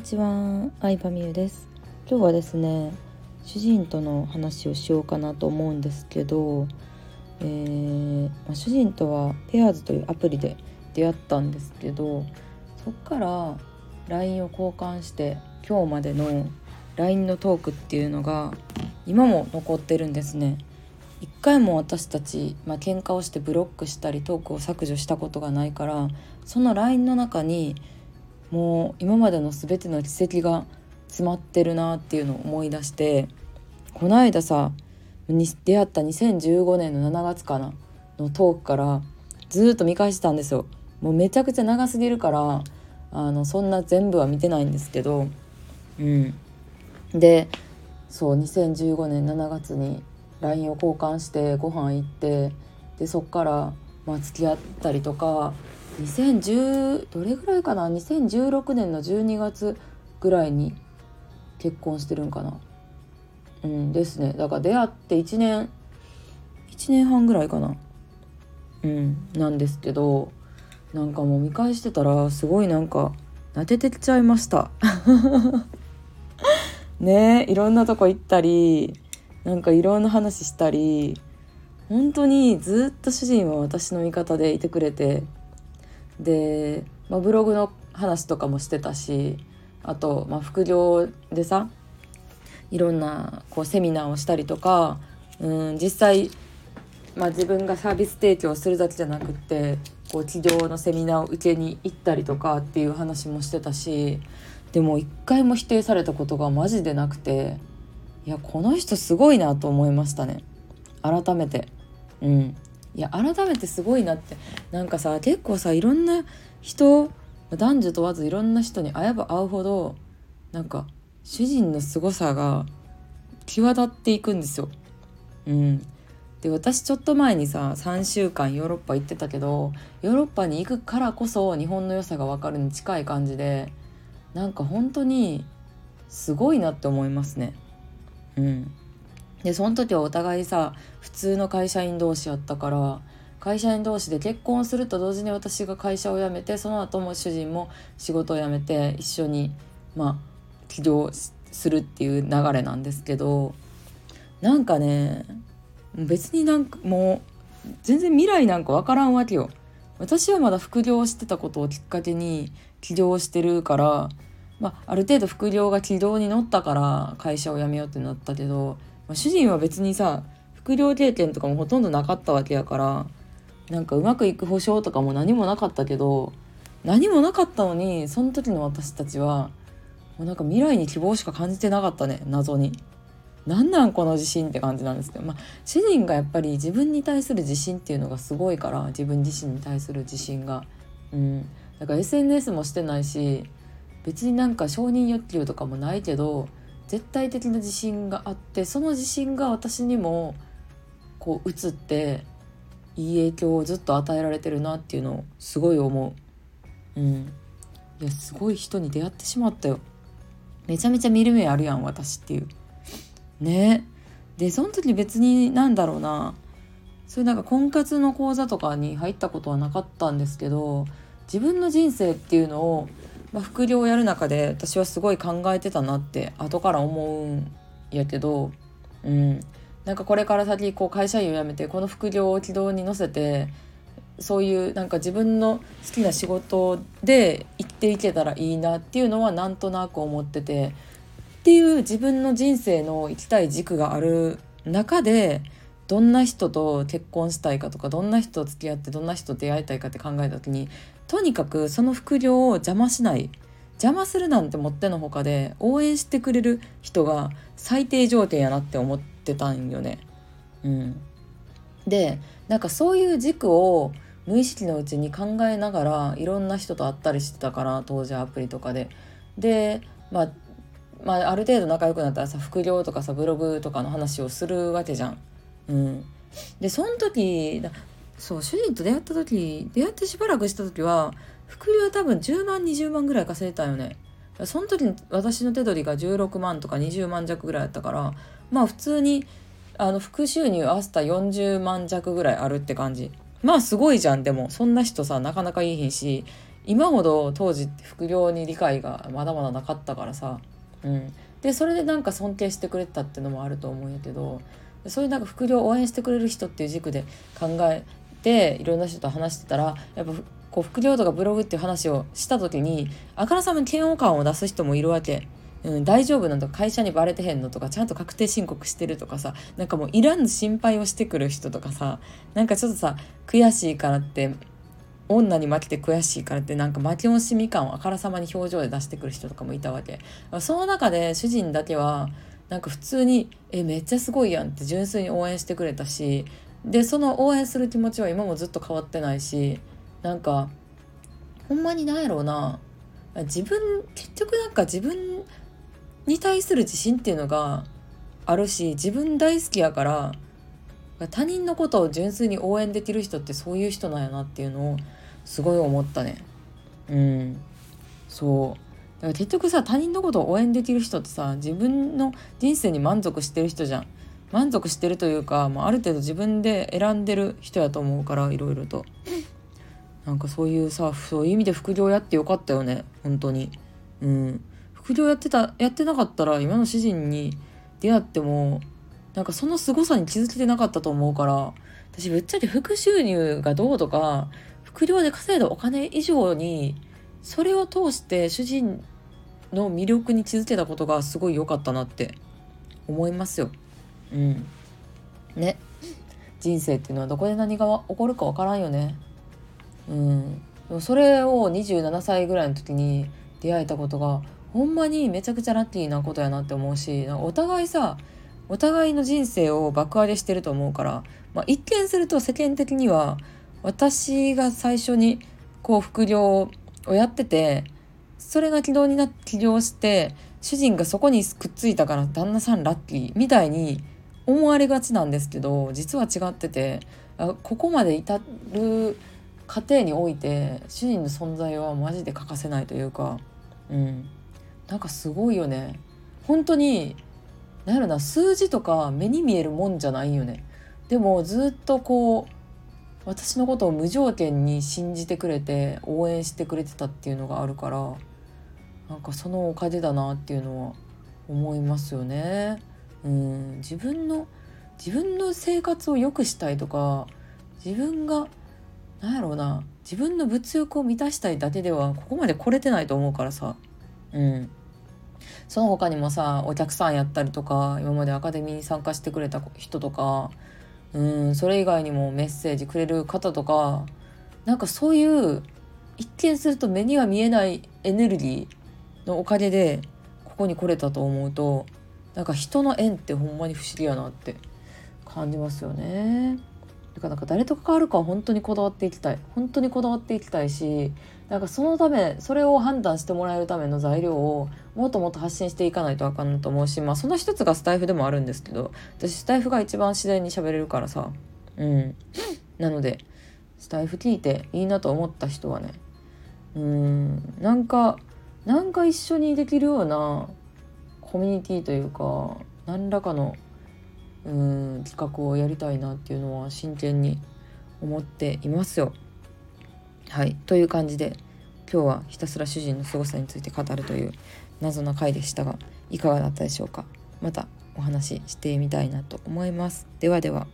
にちは、相葉美優です。今日はですね主人との話をしようかなと思うんですけど、えー、まあ、主人とはペアーズというアプリで出会ったんですけどそっから LINE を交換して今日までの LINE のトークっていうのが今も残ってるんですね。一回も私たち、まあ喧嘩をしてブロックしたりトークを削除したことがないからその LINE の中にもう今までの全ての奇跡が詰まってるなっていうのを思い出してこの間さ出会った2015年の7月かなのトークからずっと見返してたんですよ。もうめちゃくちゃ長すぎるからあのそんな全部は見てないんですけどうんでそう2015年7月に LINE を交換してご飯行ってでそっからまあ付き合ったりとか2010どれぐらいかな？2016年の12月ぐらいに結婚してるんかな。うんですね。だから出会って1年1年半ぐらいかな。うんなんですけどなんかもう見返してたらすごいなんか撫でてきちゃいました。ねいろんなとこ行ったりなんかいろんな話したり本当にずっと主人は私の味方でいてくれてで、まあ、ブログの話とかもしてたしあと、まあ、副業でさいろんなこうセミナーをしたりとかうん実際、まあ、自分がサービス提供するだけじゃなくってこう企業のセミナーを受けに行ったりとかっていう話もしてたしでも一回も否定されたことがマジでなくていやこの人すごいなと思いましたね。改めて。うん。いや改めてすごいなってなんかさ結構さいろんな人男女問わずいろんな人に会えば会うほどなんか主人の凄さが際立っていくんですよ。うん、で私ちょっと前にさ3週間ヨーロッパ行ってたけどヨーロッパに行くからこそ日本の良さが分かるに近い感じでなんか本当にすごいなって思いますね。うん、でその時はお互いさ普通の会社員同士やったから会社員同士で結婚すると同時に私が会社を辞めてその後も主人も仕事を辞めて一緒にまあ起業するっていう流れなんですけどなんかね別になんかもう全然未来なんか分からんわけよ。私はまだ副業してたことをきっかけに起業してるから、まあ、ある程度副業が軌道に乗ったから会社を辞めようってなったけどまあ、主人は別にさ副業経験とかもほとんどなかったわけやからなんかうまくいく保証とかも何もなかったけど何もなかったのにその時の私たちはもうなんか未来に希望しか感じてなかったね謎に。なんなんこの自信って感じなんですけど、まあ、主人がやっぱり自分に対する自信っていうのがすごいから自分自身に対する自信が。うん、だから SNS もしてないし別になんか承認欲求とかもないけど絶対的な自信があってその自信が私にもこう移っていい影響をずっと与えられてるなっていうのをすごい思う。うん。いやすごい人に出会ってしまったよ。めちゃめちゃ見る目あるやん私っていう。ねでその時別になんだろうなそういうなんか婚活の講座とかに入ったことはなかったんですけど自分の人生っていうのをまあ、副業をやる中で私はすごい考えてたなって後から思うんやけど、うん、なんかこれから先こう会社員を辞めてこの副業を軌道に乗せてそういうなんか自分の好きな仕事で生きていけたらいいなっていうのはなんとなく思っててっていう自分の人生の生きたい軸がある中でどんな人と結婚したいかとかどんな人と付き合ってどんな人と出会いたいかって考えた時にとにかくその副業を邪魔しない邪魔するなんてもってのほかで応援してくれる人が最低条件やなって思ってたんよね。うん、でなんかそういう軸を無意識のうちに考えながらいろんな人と会ったりしてたから当時アプリとかで。でまあまあ、ある程度仲良くなったらさ副業とかさブログとかの話をするわけじゃん。うん、でその時そう主人と出会った時出会ってしばらくした時は副業多分10万20万ぐらい稼いでたよね。その時に私の手取りが16万とか20万弱ぐらいだったからまあ普通にあの副収入合わせた40万弱ぐらいあるって感じ。まあすごいじゃんでも。そんな人さなかなかいいひんし今ほど当時副業に理解がまだまだなかったからさ、うん、でそれでなんか尊敬してくれたってのもあると思うんやけどそういうなんか副業を応援してくれる人っていう軸で考えていろんな人と話してたらやっぱこう副業とかブログっていう話をした時にあからさまに嫌悪感を出す人もいるわけ。うん、大丈夫なんとか会社にバレてへんのとかちゃんと確定申告してるとかさなんかもういらん心配をしてくる人とかさなんかちょっとさ悔しいからって女に負けて悔しいからってなんか負け惜しみ感をあからさまに表情で出してくる人とかもいたわけその中で主人だけはなんか普通に「えめっちゃすごいやん」って純粋に応援してくれたしでその応援する気持ちは今もずっと変わってないしなんかほんまになんやろうな自分結局なんか自分に対する自信っていうのがあるし自分大好きやから他人のことを純粋に応援できる人ってそういう人なんやなっていうのをすごい思ったね。うん。そう。だから結局さ他人のことを応援できる人ってさ自分の人生に満足してる人じゃん。満足してるというか、まあ、ある程度自分で選んでる人やと思うからいろいろと。なんかそういうさそういう意味で副業やってよかったよね本当に。うん。副業やってたやってなかったら今の主人に出会ってもなんかその凄さに気づけてなかったと思うから私ぶっちゃけ副収入がどうとか副業で稼いだお金以上にそれを通して主人の魅力に気づけたことがすごい良かったなって思いますよ。うん。ね。人生っていうのはどこで何が起こるか分からんよね。うん、でもそれを27歳ぐらいの時に出会えたことがほんまにめちゃくちゃラッキーなことやなって思うしお互いさお互いの人生を爆上げしてると思うから、まあ、一見すると世間的には私が最初にこう副業をやっててそれが軌道になって起業して主人がそこにくっついたから旦那さんラッキーみたいに思われがちなんですけど実は違っててあここまで至る家庭において主人の存在はマジで欠かせないというかうん。なんかすごいよね。本当に何やろな数字とか目に見えるもんじゃないよね。でもずっとこう私のことを無条件に信じてくれて応援してくれてたっていうのがあるからなんかそのおかげだなっていうのは思いますよね。うん。自分の自分の生活を良くしたいとか自分がなんやろうな自分の物欲を満たしたいだけではここまで来れてないと思うからさ。うん。その他にもさお客さんやったりとか今までアカデミーに参加してくれた人とかうん。それ以外にもメッセージくれる方とかなんかそういう一見すると目には見えないエネルギーのおかげでここに来れたと思うとなんか人の縁ってほんまに不思議やなって感じますよね。だかなんか誰と関わるかは本当にこだわっていきたい。本当にこだわっていきたいしなんかそのためそれを判断してもらえるための材料をもっともっと発信していかないとあかんと思うしまあその一つがスタイフでもあるんですけど私スタイフが一番自然に喋れるからさ。うん。なのでスタイフ聞いていいなと思った人はね。うん。なんかなんか一緒にできるようなコミュニティというか何らかのうん企画をやりたいなっていうのは真剣に思っていますよ。はいという感じで今日はひたすら主人の凄さについて語るという謎な回でしたがいかがだったでしょうかまたお話ししてみたいなと思います。ではでは。